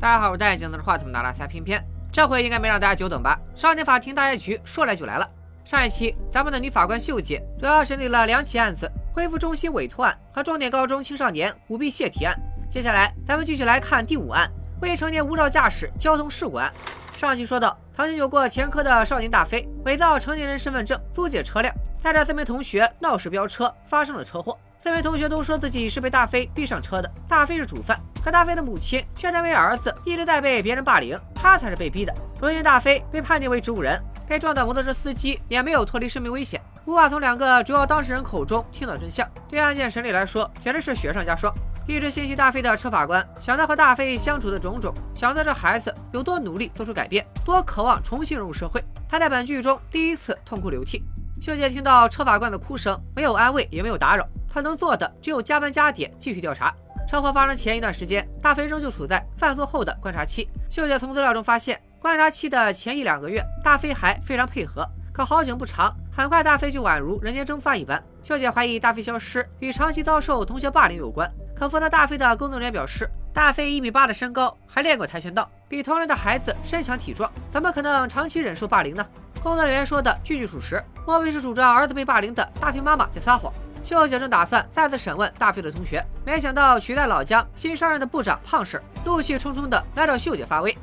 大家好，我是戴眼镜拿着话筒的拉塞偏偏，这回应该没让大家久等吧？少年法庭大结局说来就来了。上一期咱们的女法官秀姐主要审理了两起案子：恢复中心委托案和重点高中青少年舞弊泄题案。接下来咱们继续来看第五案：未成年无照驾驶交通事故案。上期说到，曾经有过前科的少年大飞伪造成年人身份证租借车辆，带着四名同学闹事飙车，发生了车祸。四位同学都说自己是被大飞逼上车的，大飞是主犯，可大飞的母亲却认为儿子一直在被别人霸凌，他才是被逼的。如今大飞被判定为植物人，被撞的摩托车司机也没有脱离生命危险，无法从两个主要当事人口中听到真相，对案件审理来说简直是雪上加霜。一直心系大飞的车法官想到和大飞相处的种种，想到这孩子有多努力做出改变，多渴望重新融入社会，他在本剧中第一次痛哭流涕。秀姐听到车法官的哭声，没有安慰，也没有打扰。她能做的只有加班加点继续调查。车祸发生前一段时间，大飞仍旧处在犯错后的观察期。秀姐从资料中发现，观察期的前一两个月，大飞还非常配合。可好景不长，很快大飞就宛如人间蒸发一般。秀姐怀疑大飞消失与长期遭受同学霸凌有关。可负责大飞的工作人员表示，大飞一米八的身高，还练过跆拳道，比同龄的孩子身强体壮，怎么可能长期忍受霸凌呢？工作人员说的句句属实，莫非是主张儿子被霸凌的大飞妈妈在撒谎？秀姐正打算再次审问大飞的同学，没想到取代老姜新上任的部长胖婶怒气冲冲的来找秀姐发威。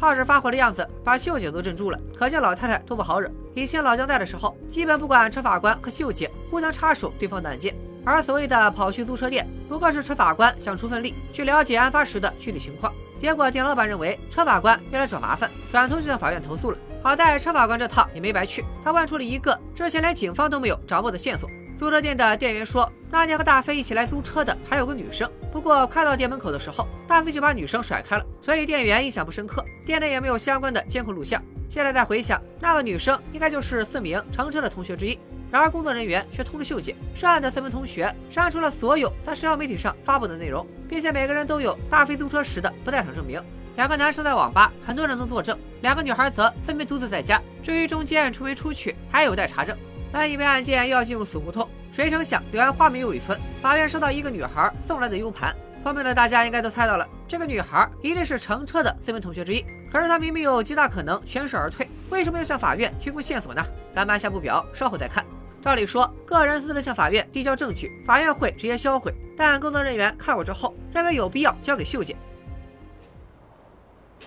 耗着发火的样子把秀姐都镇住了。可见老太太多不好惹，以前老姜在的时候，基本不管车法官和秀姐互相插手对方的案件。而所谓的跑去租车店，不过是车法官想出份力去了解案发时的具体情况。结果店老板认为车法官又来找麻烦，转头就向法院投诉了。好在车法官这趟也没白去，他问出了一个之前连警方都没有掌握的线索。租车店的店员说，那天和大飞一起来租车的还有个女生。不过快到店门口的时候，大飞就把女生甩开了，所以店员印象不深刻。店内也没有相关的监控录像。现在再回想，那个女生应该就是四名乘车的同学之一。然而工作人员却通知秀姐，涉案的四名同学删除了所有在社交媒体上发布的内容，并且每个人都有大飞租车时的不在场证明。两个男生在网吧，很多人能作证；两个女孩则分别独自在家。至于中间出没出去，还有待查证。本以为案件又要进入死胡同，谁成想柳暗花明又一村。法院收到一个女孩送来的 U 盘，聪明的大家应该都猜到了，这个女孩一定是乘车的四名同学之一。可是她明明有极大可能全身而退，为什么要向法院提供线索呢？咱们按下不表，稍后再看。照理说，个人私自向法院递交证据，法院会直接销毁。但工作人员看过之后，认为有必要交给秀姐。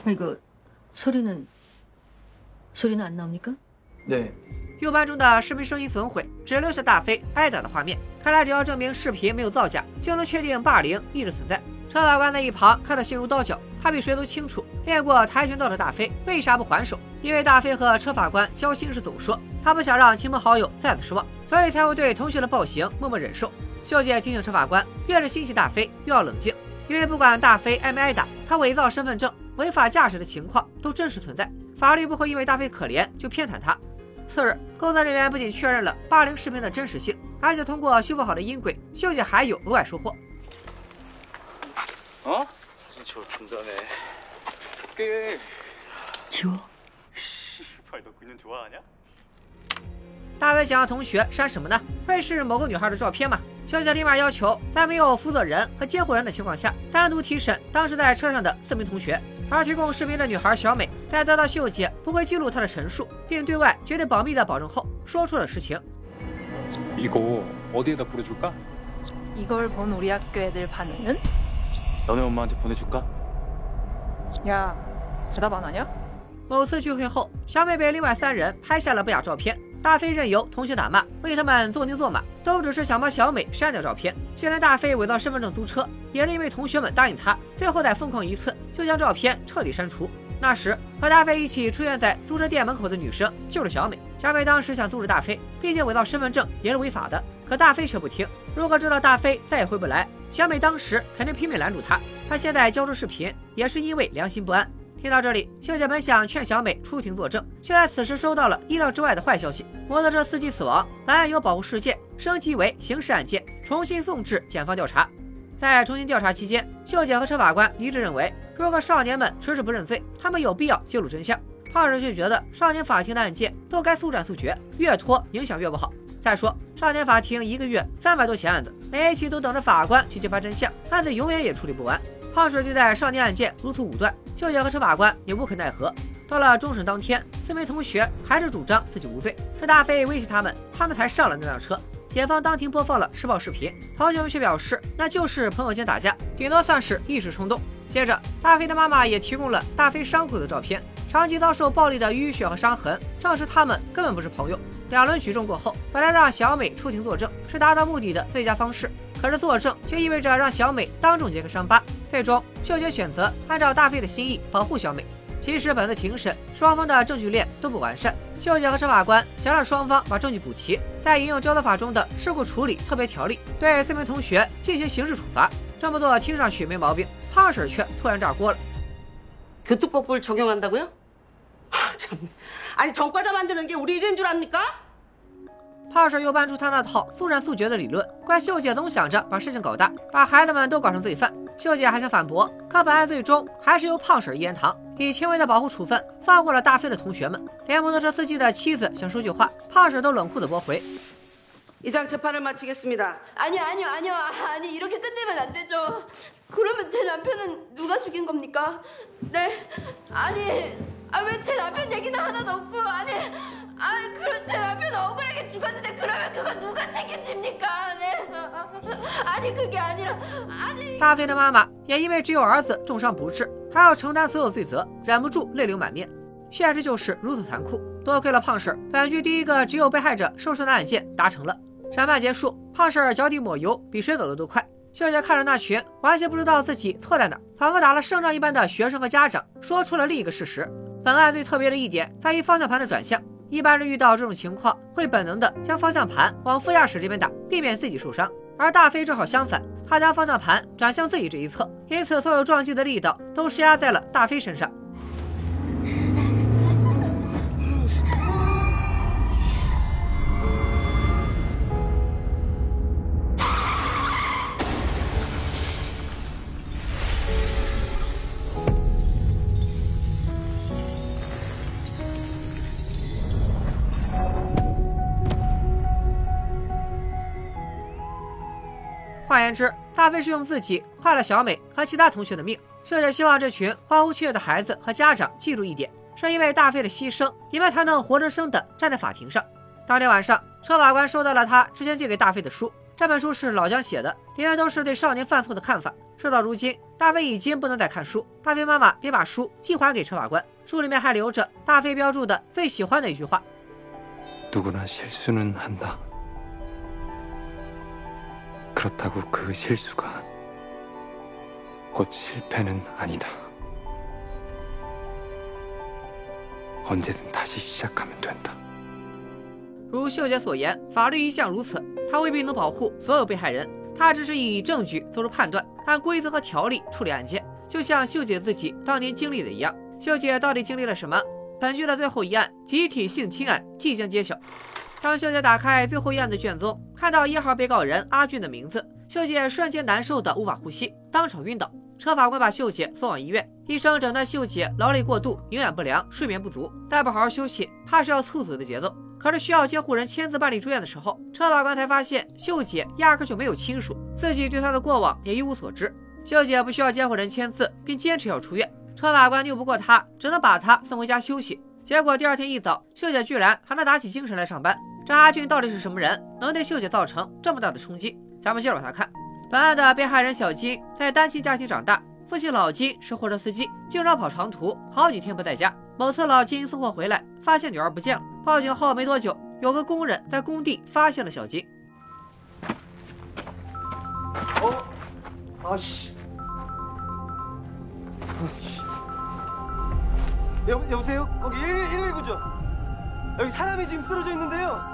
이거소리는소리는안나옵니까 对. U 盘中的视频声音损毁，只留下大飞挨打的画面。看来只要证明视频没有造假，就能确定霸凌一直存在。车法官在一旁看得心如刀绞，他比谁都清楚，练过跆拳道的大飞为啥不还手？因为大飞和车法官交心时总说，他不想让亲朋好友再次失望，所以才会对同学的暴行默默忍受。秀姐提醒车法官，越是心系大飞，越要冷静，因为不管大飞挨没挨打，他伪造身份证、违法驾驶的情况都真实存在，法律不会因为大飞可怜就偏袒他。次日工作人员不仅确认了霸凌视频的真实性而且通过修复好的音轨秀姐还有额外收获。啊这球听到没给球嘘快点给你涂啊？大卫想要同学删什么呢？会是某个女孩的照片吗？秀姐立马要求在没有负责人和监护人的情况下单独提审当时在车上的四名同学。而提供视频的女孩小美，在得到秀姐不会记录她的陈述，并对外绝对保密的保证后，说出了实情。이거어디에다뿌려줄까 이걸본우리학교애들반응은 너네 엄마한테 보내줄까 야, 대답 안 하냐?某次聚会后，小美被另外三人拍下了不雅照片。大飞任由同学打骂，为他们做牛做马， 都只是想帮小美删掉照片。就连大飞伪造身份证租车，也是因为同学们答应他，最后再疯狂一次，就将照片彻底删除。那时和大飞一起出现在租车店门口的女生就是小美。小美当时想阻止大飞，毕竟伪造身份证也是违法的。可大飞却不听。如果知道大飞再也回不来，小美当时肯定拼命拦住他。他现在交出视频，也是因为良心不安。听到这里，秀姐本想劝小美出庭作证，却在此时收到了意料之外的坏消息：摩托车司机死亡，本案由保护事件升级为刑事案件，重新送至检方调查。在重新调查期间，秀姐和车法官一致认为，如果少年们迟迟不认罪，他们有必要揭露真相。胖婶却觉得少年法庭的案件都该速战速决，越拖影响越不好。再说，少年法庭一个月三百多起案子，每一起都等着法官去揭发真相，案子永远也处理不完。胖婶对待少年案件如此武断，秀姐和车法官也无可奈何。到了终审当天，四名同学还是主张自己无罪，是大飞威胁他们，他们才上了那辆车。检方当庭播放了施暴视频，同学们却表示那就是朋友间打架，顶多算是一时冲动。接着，大飞的妈妈也提供了大飞伤口的照片。长期遭受暴力的淤血和伤痕，证实他们根本不是朋友。两轮举证过后，本来让小美出庭作证是达到目的的最佳方式，可是作证却意味着让小美当众揭开伤疤。最终，秀姐选择按照大飞的心意保护小美。其实，本次庭审双方的证据链都不完善，秀姐和车法官想让双方把证据补齐，再引用交通法中的事故处理特别条例，对四名同学进行刑事处罚。这么做听上去没毛病，胖婶却突然炸锅了。교통법을적용한다고요 참, 아니 전과자 만드는 게 우리 일인 줄 압니까? 胖婶又搬出他那套速战速决的理论，怪秀姐总想着把事情搞大，把孩子们都搞成罪犯。秀姐还想反驳，可本案最终还是由胖婶一言堂，以轻微的保护处分放过了大飞的同学们。连摩托车司机的妻子想说句话，胖婶都冷酷的驳回。 이상 재판을 마치겠습니다. 아니요, 아니요, 아니요. 아니, 이렇게 끝내면 안 되죠. 그러면 제 남편은 누가 죽인 겁니까? 네? 아니, 아, 왜 제 남편 얘기는 하나도 없고, 아니, 아, 그럼 제 남편 억울하게 죽었는데, 그러면 그거 누가 책임집니까? 네? 아니, 그게 아니라, 아니. 大飞的妈妈也因为只有儿子重伤不治，还要承担所有罪责，忍不住泪流满面。现实就是如此残酷。多亏了胖婶，本剧第一个只有被害者受伤的案件达成了。审判结束，胖婶脚底抹油，比谁走的都快。秀姐看着那群完全不知道自己错在哪，仿佛打了胜仗一般的学生和家长，说出了另一个事实：本案最特别的一点在于方向盘的转向。 一般人遇到这种情况，会本能的将方向盘往副驾驶这边打，避免自己受伤。而大飞正好相反，他将方向盘转向自己这一侧，因此所有撞击的力道都施压在了大飞身上。言之，大飞是用自己害了小美和其他同学的命。这也希望这群欢呼雀跃的孩子和家长记住一点，是因为大飞的牺牲，你们才能活生生的站在法庭上。当天晚上，车法官收到了他之前借给大飞的书。这本书是老姜写的，里面都是对少年犯错的看法。事到如今，大飞已经不能再看书。大飞妈妈便把书寄还给车法官，书里面还留着大飞标注的最喜欢的一句话。 그렇다고그실수가곧실패는아니다 언제든다시시작하면된다。 如秀姐所言，法律一向如此，它未必能保护所有被害人，它只是以证据做出判断，按规则和条例处理案件，就像秀姐自己当年经历的一样。秀姐到底经历了什么？本剧的最后一案——集体性侵案即将揭晓。当秀姐打开最后一案的卷宗， 看到一号被告人阿俊的名字，秀姐瞬间难受的无法呼吸，当场晕倒。车法官把秀姐送往医院，医生诊断秀姐劳累过度、营养不良、睡眠不足，再不好好休息，怕是要猝死的节奏。可是需要监护人签字办理住院的时候，车法官才发现秀姐压根就没有亲属，自己对她的过往也一无所知。秀姐不需要监护人签字，并坚持要出院，车法官拗不过她，只能把她送回家休息。结果第二天一早，秀姐居然还能打起精神来上班。这阿俊到底是什么人，能对秀姐造成这么大的冲击？咱们接着往下看。本案的被害人小金在单亲家庭长大，父亲老金是货车司机，经常跑长途，好几天不在家。某次老金送货回来，发现女儿不见了，报警后没多久，有个工人在工地发现了小金。 어? 아씨. 여, 여보세요? 거기 119죠? 여기 사람이 지금 쓰러져 있는데요.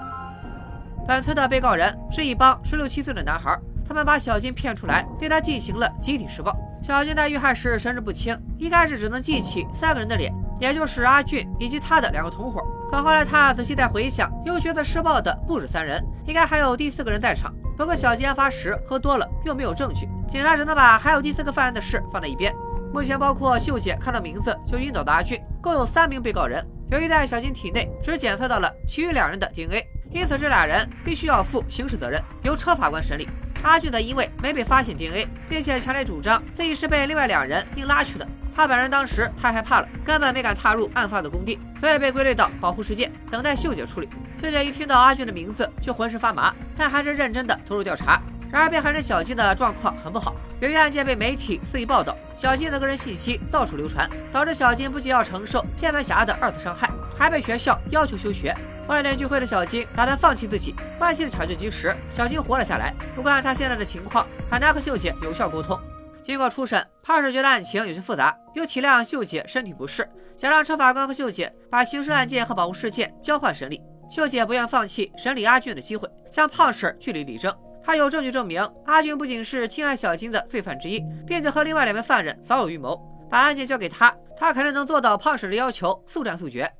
本村的被告人是一帮十六七岁的男孩，他们把小金骗出来，对他进行了集体施暴。小金在遇害时神志不清，一开始只能记起三个人的脸，也就是阿俊以及他的两个同伙。可后来他仔细再回想，又觉得施暴的不止三人，应该还有第四个人在场。不过小金案发时喝多了，又没有证据，警察只能把还有第四个犯人的事放在一边。目前，包括秀姐看到名字就晕倒的阿俊，共有三名被告人。由于在小金体内只检测到了其余两人的 DNA，因此这俩人必须要负刑事责任，由车法官审理。阿俊则因为没被发现 DNA，并且强烈主张自己是被另外两人硬拉去的。他本人当时太害怕了，根本没敢踏入案发的工地，所以被归类到保护事件，等待秀姐处理。秀姐一听到阿俊的名字就浑身发麻，但还是认真的投入调查。然而被害人小金的状况很不好，由于案件被媒体肆意报道，小金的个人信息到处流传，导致小金不仅要承受键盘侠的二次伤害，还被学校要求休学。万念俱灰的小金打算放弃自己，万幸抢救及时，小金活了下来。不过按他现在的情况，很难和秀姐有效沟通。经过初审，判事觉得案情有些复杂，又体谅秀姐身体不适，想让车法官和秀姐把刑事案件和保护事件交换审理。秀姐不愿放弃审理阿俊的机会，向胖婶据理力争。他有证据证明，阿俊不仅是侵害小金的罪犯之一，并且和另外两名犯人早有预谋。把案件交给他，他肯定能做到胖婶的要求，速战速决。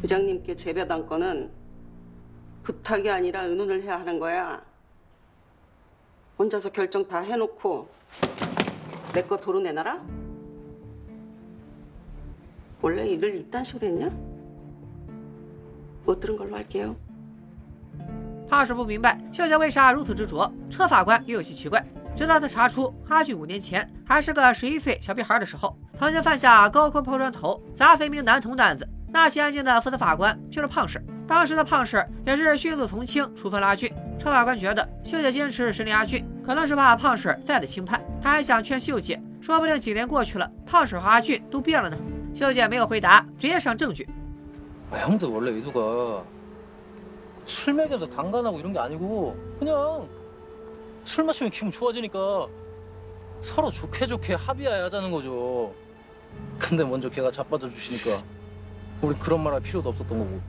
부장님께 재배당 건은 부탁이 아니라 의논을 해야 하는 거야. 혼자서 결정 다 해놓고 내 거 도로 내놔라? 원래 일을 이딴 식으로 했냐? 못 들은 걸로 할게요. 胖婶不明白秀姐为啥如此执着，车法官也有些奇怪。直到他查出阿俊五年前还是个十一岁小屁孩的时候，曾经犯下高空抛砖头砸死一名男童的案子。那起案件的负责法官就是胖婶。当时的胖婶也是迅速从轻处分了阿俊。车法官觉得秀姐坚持审理阿俊，可能是怕胖婶再次轻判。他还想劝秀姐，说不定几年过去了，胖婶和阿俊都变了呢。秀姐没有回答，直接上证据。 아, 형도 원래 의도가 술 먹여서 강간하고 이런 게 아니고 그냥 술 마시면 기분 좋아지니까 서로 좋게 좋게 합의하자는 거죠. 근데 먼저 걔가 자빠져 주시니까 우리 그런 말 할 필요도 없었던 거고.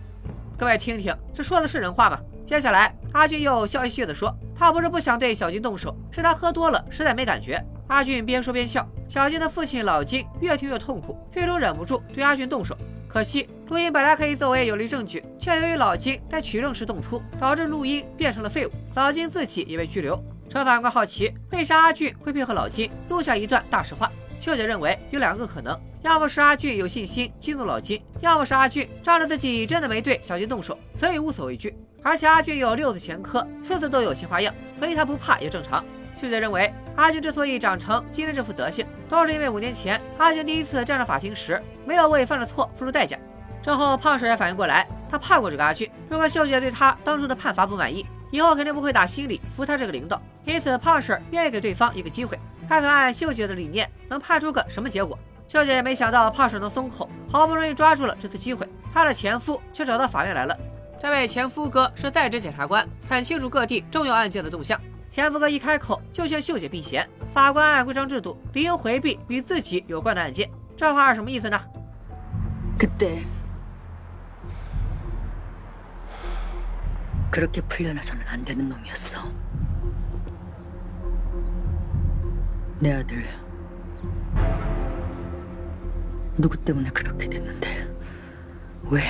各位听听，这说的是人话吗？接下来，阿俊又笑嘻嘻地说：“他不是不想对小金动手，是他喝多了，实在没感觉。” 阿俊边说边笑。小金的父亲老金越听越痛苦，最终忍不住对阿俊动手。可惜，录音本来可以作为有力证据，却由于老金在取证时动粗，导致录音变成了废物。老金自己也被拘留。陈法官好奇，为啥阿俊会配合老金录下一段大实话？秀姐认为有两个可能，要么是阿俊有信心激怒老金，要么是阿俊仗着自己真的没对小金动手，所以无所畏惧。而且阿俊有六次前科，次次都有新花样，所以他不怕也正常。秀姐认为，阿俊之所以长成今天这副德行，都是因为五年前阿俊第一次站上法庭时，没有为犯的错付出代价。之后胖婶也反应过来，他怕过这个阿俊。如果秀姐对他当初的判罚不满意，以后肯定不会打心里服他这个领导。因此，胖婶愿意给对方一个机会，看看按秀姐的理念能判出个什么结果。秀姐也没想到胖婶能松口，好不容易抓住了这次机会，她的前夫却找到法院来了。这位前夫哥是在职检察官，很清楚各地重要案件的动向。前夫哥一开口就劝秀姐避嫌，法官按规章制度理应回避与自己有关的案件。这话是什么意思呢？ 그때 그렇게 풀려나서는 안 되는 놈이었어. 내 아들 누구 때문에 그렇게 됐는데 왜?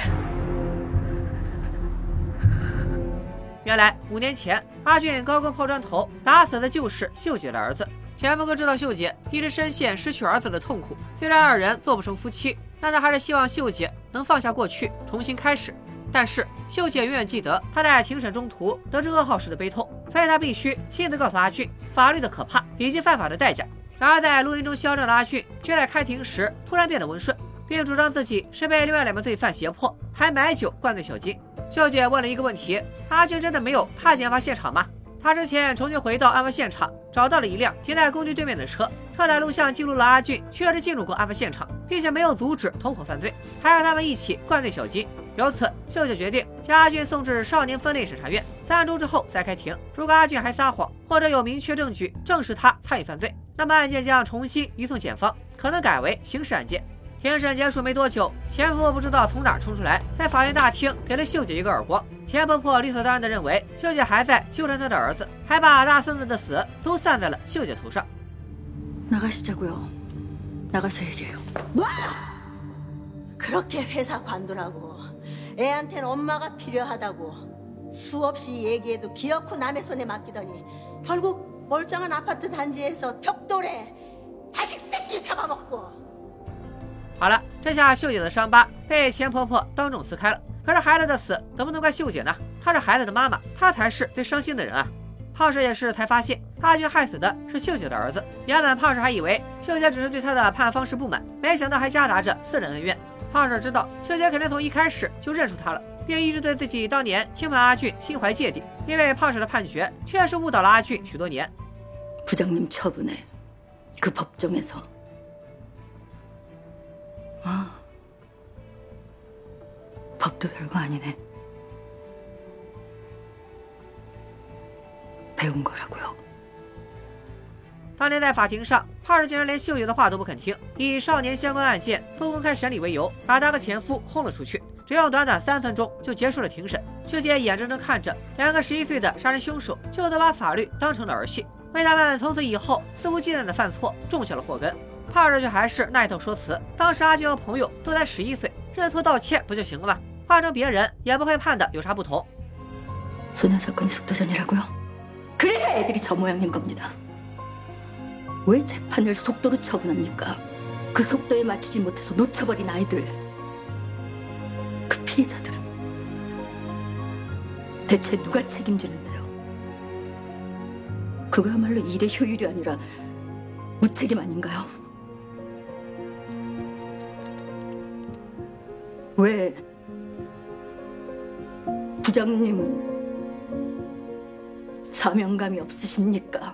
原来五年前，阿俊高空抛砖头砸死的就是秀姐的儿子。前夫哥知道秀姐一直深陷失去儿子的痛苦，虽然二人做不成夫妻，但他还是希望秀姐能放下过去，重新开始。但是秀姐永远记得他在庭审中途得知噩耗时的悲痛，所以他必须亲自告诉阿俊法律的可怕以及犯法的代价。然而在录音中嚣张的阿俊，却在开庭时突然变得温顺，并主张自己是被另外两名罪犯胁迫，还买酒灌醉小金。秀姐问了一个问题：阿俊真的没有踏进案发现场吗？他之前重新回到案发现场，找到了一辆停在工地对面的车，车载录像记录了阿俊确实进入过案发现场，并且没有阻止同伙犯罪，还让他们一起灌醉小金。由此，秀姐决定将阿俊送至少年分类审查院，三周之后再开庭。如果阿俊还撒谎，或者有明确证据证实他参与犯罪，那么案件将重新移送检方，可能改为刑事案件。庭审结束没多久，前婆婆不知道从哪冲出来，在法院大厅给了秀姐一个耳光。前婆婆理所当然地认为秀姐还在纠缠她的儿子，还把大孙子的死都算在了秀姐头上。好了，这下秀姐的伤疤被钱婆婆当众撕开了。可是孩子的死怎么能怪秀姐呢？她是孩子的妈妈，她才是最伤心的人啊！胖婶也是才发现，阿俊害死的是秀姐的儿子。原本胖婶还以为秀姐只是对他的判案方式不满，没想到还夹杂着私人恩怨。胖婶知道秀姐肯定从一开始就认出他了，并一直对自己当年轻判阿俊心怀芥蒂，因为胖婶的判决确实误导了阿俊许多年。 부장님 처분에 그 법정에서 아 법도 별거 아니네 배운 거라고요 当年在法庭上，胖婶竟然连秀姐的话都不肯听，以少年相关案件不公开审理为由，把他和前夫轰了出去。只用短短三分钟就结束了庭审。秀姐眼睁睁看着两个十一岁的杀人凶手，就都把法律当成了儿戏，为他们从此以后肆无忌惮的犯错种下了祸根。 胖婶却还是那一套说辞：当时阿俊和朋友都才十一岁，认错道歉不就行了吗？换成别人也不会判的有啥不同。 소년 사건이 속도전이라고요? 그래서 애들이 저 모양인 겁니다. 왜 재판을 속도로 처분합니까? 그 속도에 맞추지 못해서 놓쳐버린 아이들. 그 피해자들은 대체 누가 책임지는데요? 그거야말로 일의 효율이 아니라 무책임 아닌가요? 왜 부장님은 사명감이 없으십니까?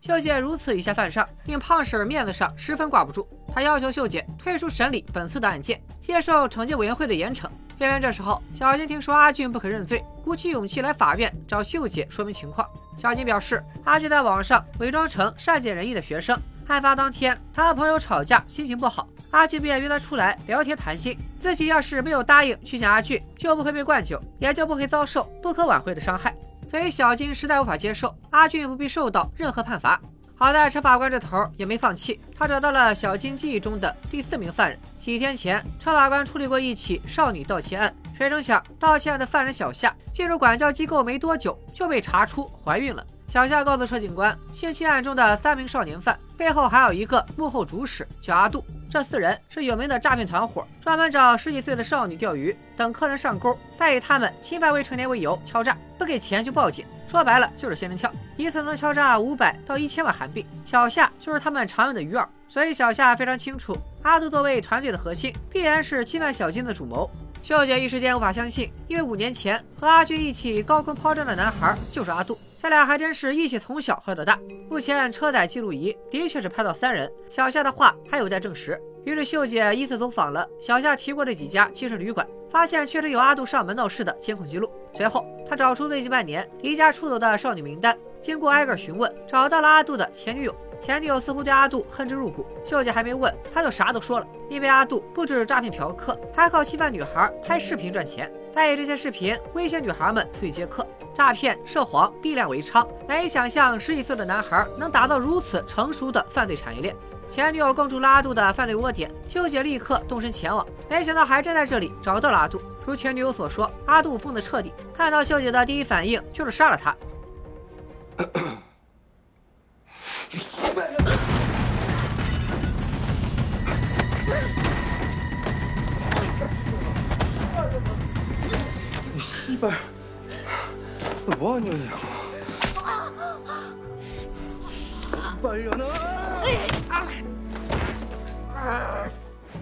秀姐如此以下犯上，令胖婶面子上十分挂不住。她要求秀姐退出审理本次的案件，接受惩戒委员会的严惩。偏偏这时候，小金听说阿俊不肯认罪，鼓起勇气来法院找秀姐说明情况。小金表示，阿俊在网上伪装成善解人意的学生。案发当天，他和朋友吵架，心情不好， 阿俊便约他出来聊天谈心。自己要是没有答应去见阿俊，就不会被灌酒，也就不会遭受不可挽回的伤害。所以小金实在无法接受阿俊不必受到任何判罚。好在车法官这头也没放弃，他找到了小金记忆中的第四名犯人。几天前，车法官处理过一起少女盗窃案，谁成想盗窃案的犯人小夏进入管教机构没多久就被查出怀孕了。小夏告诉车警官，性侵案中的三名少年犯背后还有一个幕后主使，叫阿杜。这四人是有名的诈骗团伙，专门找十几岁的少女钓鱼，等客人上钩，再以他们侵犯未成年为由敲诈，不给钱就报警。说白了就是仙人跳，一次能敲诈五百到一千万韩币。小夏就是他们常用的鱼饵，所以小夏非常清楚，阿杜作为团队的核心，必然是侵犯小金的主谋。秀姐一时间无法相信，因为五年前和阿俊一起高空抛砖的男孩就是阿杜，这俩还真是一起从小喝到大。目前车载记录仪的确是拍到三人，小夏的话还有待证实。于是秀姐依次走访了小夏提过的几家汽车旅馆，发现确实有阿杜上门闹事的监控记录。随后，她找出最近半年离家出走的少女名单，经过挨个询问，找到了阿杜的前女友。前女友似乎对阿杜恨之入骨，秀姐还没问，他就啥都说了。因为阿杜不止诈骗嫖客，还靠侵犯女孩拍视频赚钱，再以这些视频威胁女孩们出去接客，诈骗涉黄，必量为娼。难以想象十几岁的男孩能打造如此成熟的犯罪产业链。前女友供出了阿杜的犯罪窝点，秀姐立刻动身前往，没想到还真在这里找到了阿杜。如前女友所说，阿杜疯得彻底，看到秀姐的第一反应就是杀了她。씨발. 뭐 하냐, 야. 빨려나.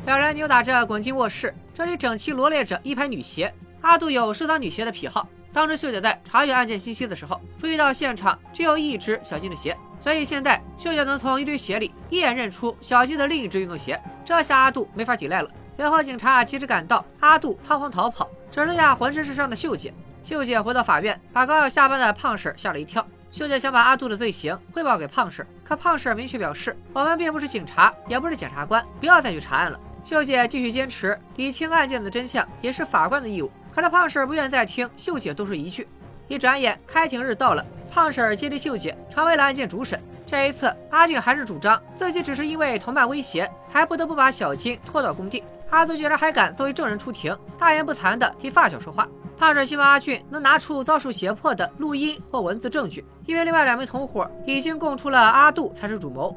两人扭打着滚进卧室，这里整齐罗列着一排女鞋。阿杜有收藏女鞋的癖好，当时秀姐在查阅案件信息的时候，注意到现场只有一只小金的鞋， 所以现在秀姐能从一堆鞋里一眼认出小鸡的另一只运动鞋，这下阿杜没法抵赖了。随后警察及时赶到，阿杜仓皇逃跑，只剩下浑身是伤的秀姐。秀姐回到法院，把刚要下班的胖婶吓了一跳。秀姐想把阿杜的罪行汇报给胖婶，可胖婶明确表示，我们并不是警察，也不是检察官，不要再去查案了。秀姐继续坚持理清案件的真相也是法官的义务，可是胖婶不愿再听秀姐多说一句。一转眼，开庭日到了，胖婶儿接替秀姐成为了案件主审。这一次阿俊还是主张自己只是因为同伴威胁才不得不把小金拖到工地。阿杜居然还敢作为证人出庭大言不惭的替发小说话。胖婶希望阿俊能拿出遭受胁迫的录音或文字证据因为另外两名同伙已经供出了阿杜才是主谋。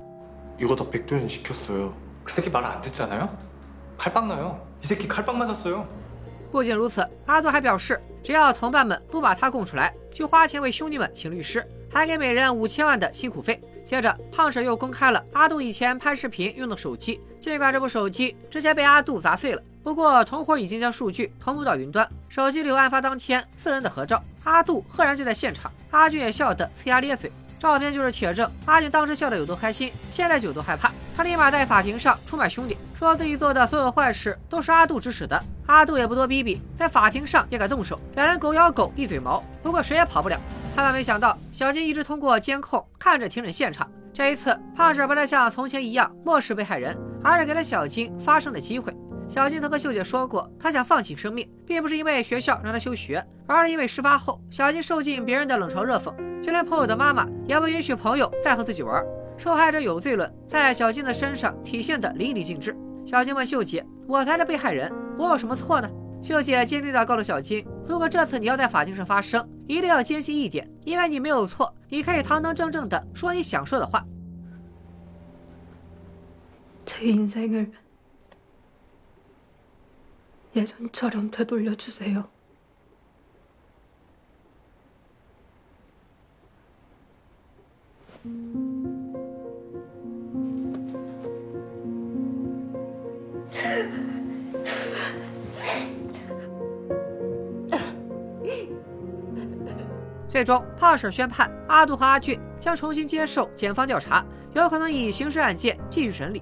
不仅如此阿杜还表示只要同伴们不把他供出来去花钱为兄弟们请律师，还给每人五千万的辛苦费。接着，胖婶又公开了阿杜以前拍视频用的手机，尽管这部手机直接被阿杜砸碎了，不过同伙已经将数据同步到云端，手机里有案发当天四人的合照，阿杜赫然就在现场，阿俊也笑得呲牙咧嘴。照片就是铁证，阿俊当时笑得有多开心，现在就有多害怕。他立马在法庭上出卖兄弟，说自己做的所有坏事都是阿杜指使的。阿杜也不多逼逼，在法庭上也敢动手，两人狗咬狗，一嘴毛。不过谁也跑不了。他万没想到，小金一直通过监控看着庭审现场。这一次，胖婶不再像从前一样漠视被害人，而是给了小金发声的机会。小金曾和秀姐说过，她想放弃生命，并不是因为学校让她休学，而是因为事发后小金受尽别人的冷嘲热讽，就连朋友的妈妈也不允许朋友再和自己玩。受害者有罪论在小金的身上体现的淋漓尽致。小金问秀姐：“我才是被害人，我有什么错呢？”秀姐坚定地告诉小金：“如果这次你要在法庭上发声，一定要坚信一点，因为你没有错，你可以堂堂正正地说你想说的话。” 제 인생을 예전처럼 되돌려주세요. 음. 最终，胖婶宣判阿杜和阿俊将重新接受检方调查，有可能以刑事案件继续审理。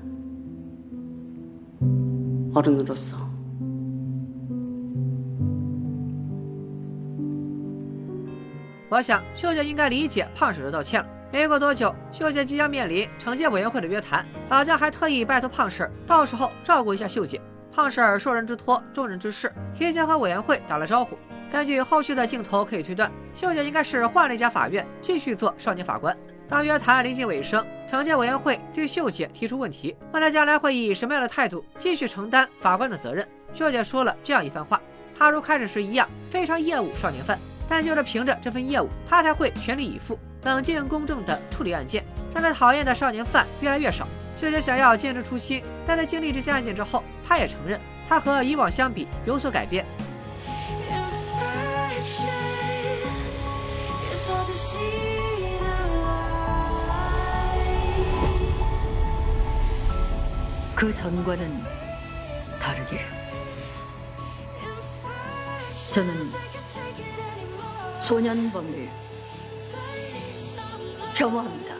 어른으로서. 我想，秀姐应该理解胖婶的道歉了。没过多久，秀姐即将面临惩戒委员会的约谈，老姜还特意拜托胖婶到时候照顾一下秀姐。胖婶受人之托，重任之事，提前和委员会打了招呼。根据后续的镜头可以推断，秀姐应该是换了一家法院，继续做少年法官。 当约谈临近尾声，惩戒委员会对秀姐提出问题，问她将来会以什么样的态度继续承担法官的责任。秀姐说了这样一番话：她如开始时一样，非常厌恶少年犯。但就是凭着这份业务，她才会全力以赴、冷静公正地处理案件，让他讨厌的少年犯越来越少。秀姐想要坚持初心，但在经历这些案件之后，她也承认，她和以往相比有所改变。 그 전과는 다르게 저는 소년범을 혐오합니다.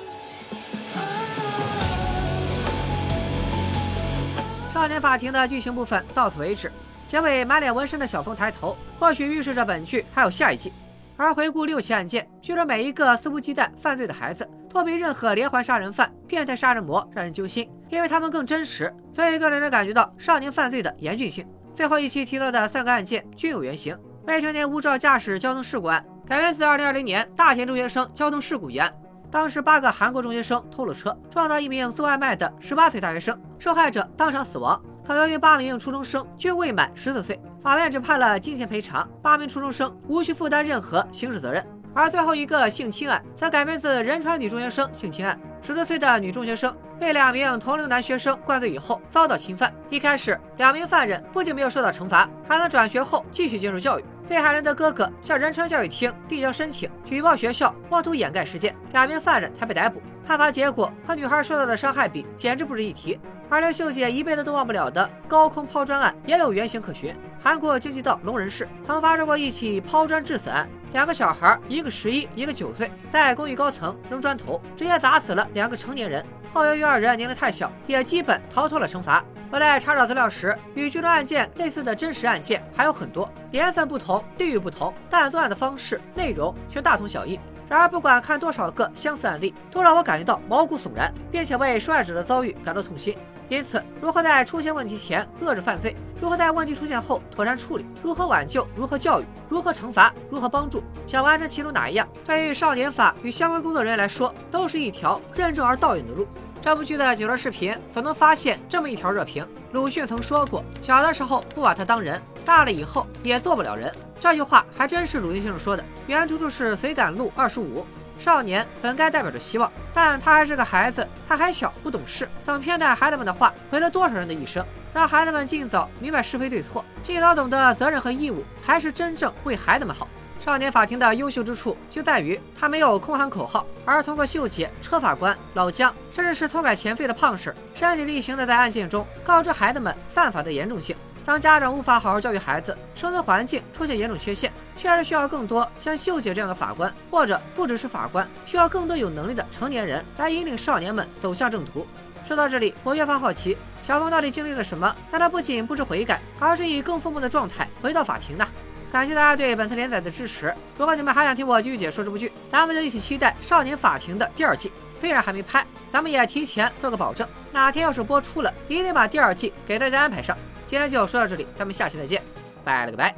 少年法庭的剧情部分到此为止。结尾满脸纹身的小峰抬头，或许预示着本剧还有下一季。而回顾六起案件，剧中每一个肆无忌惮犯罪的孩子，都比任何连环杀人犯、变态杀人魔让人揪心， 因为他们更真实，所以更让人感觉到少年犯罪的严峻性。最后一期提到的三个案件均有原型：未成年无照驾驶交通事故案，改编自2020年大田中学生交通事故一案。当时八个韩国中学生偷了车，撞到一名送外卖的十八岁大学生，受害者当场死亡。可由于八名初中生均未满十四岁，法院只判了金钱赔偿，八名初中生无需负担任何刑事责任。而最后一个性侵案则改编自仁川女中学生性侵案，十多岁的女中学生被两名同龄男学生灌醉以后遭到侵犯。一开始，两名犯人不仅没有受到惩罚，还能转学后继续接受教育。被害人的哥哥向仁川教育厅递交申请，举报学校妄图掩盖事件，两名犯人才被逮捕。判罚结果和女孩受到的伤害比，简直不值一提。而刘秀姐一辈子都忘不了的高空抛砖案也有原型可循。韩国京畿道龙仁市曾发生过一起抛砖致死案，两个小孩，一个十一，一个九岁，在公寓高层扔砖头，直接砸死了两个成年人。后由于二人年龄太小，也基本逃脱了惩罚。我在查找资料时，与剧中案件类似的真实案件还有很多，年份不同，地域不同，但作案的方式、内容却大同小异。然而，不管看多少个相似案例，都让我感觉到毛骨悚然，并且为受害者的遭遇感到痛心。因此，如何在出现问题前遏制犯罪，如何在问题出现后妥善处理，如何挽救，如何教育，如何惩罚，如何帮助，想完成其中哪一样，对于少年法与相关工作人员来说，都是一条任重而道远的路。这部剧的解说视频总能发现这么一条热评：鲁迅曾说过，小的时候不把他当人，大了以后也做不了人。这句话还真是鲁迅先生说的。原著是《随感录》二十五。少年本该代表着希望，但他还是个孩子，他还小，不懂事。等偏袒孩子们的话，毁了多少人的一生？让孩子们尽早明白是非对错，尽早懂得责任和义务，才是真正为孩子们好。少年法庭的优秀之处就在于，他没有空喊口号，而通过秀姐、车法官、老姜，甚至是偷改前费的胖婶，身体力行的在案件中告知孩子们犯法的严重性。当家长无法好好教育孩子，生存环境出现严重缺陷，确实需要更多像秀姐这样的法官，或者不只是法官，需要更多有能力的成年人来引领少年们走向正途。说到这里，我越发好奇，小峰到底经历了什么，让他不仅不知悔改，而是以更疯魔的状态回到法庭呢？感谢大家对本次连载的支持。如果你们还想听我继续解说这部剧，咱们就一起期待《少年法庭》的第二季。虽然还没拍，咱们也提前做个保证，哪天要是播出了，一定把第二季给大家安排上。今天就说到这里，咱们下期再见，拜了个拜。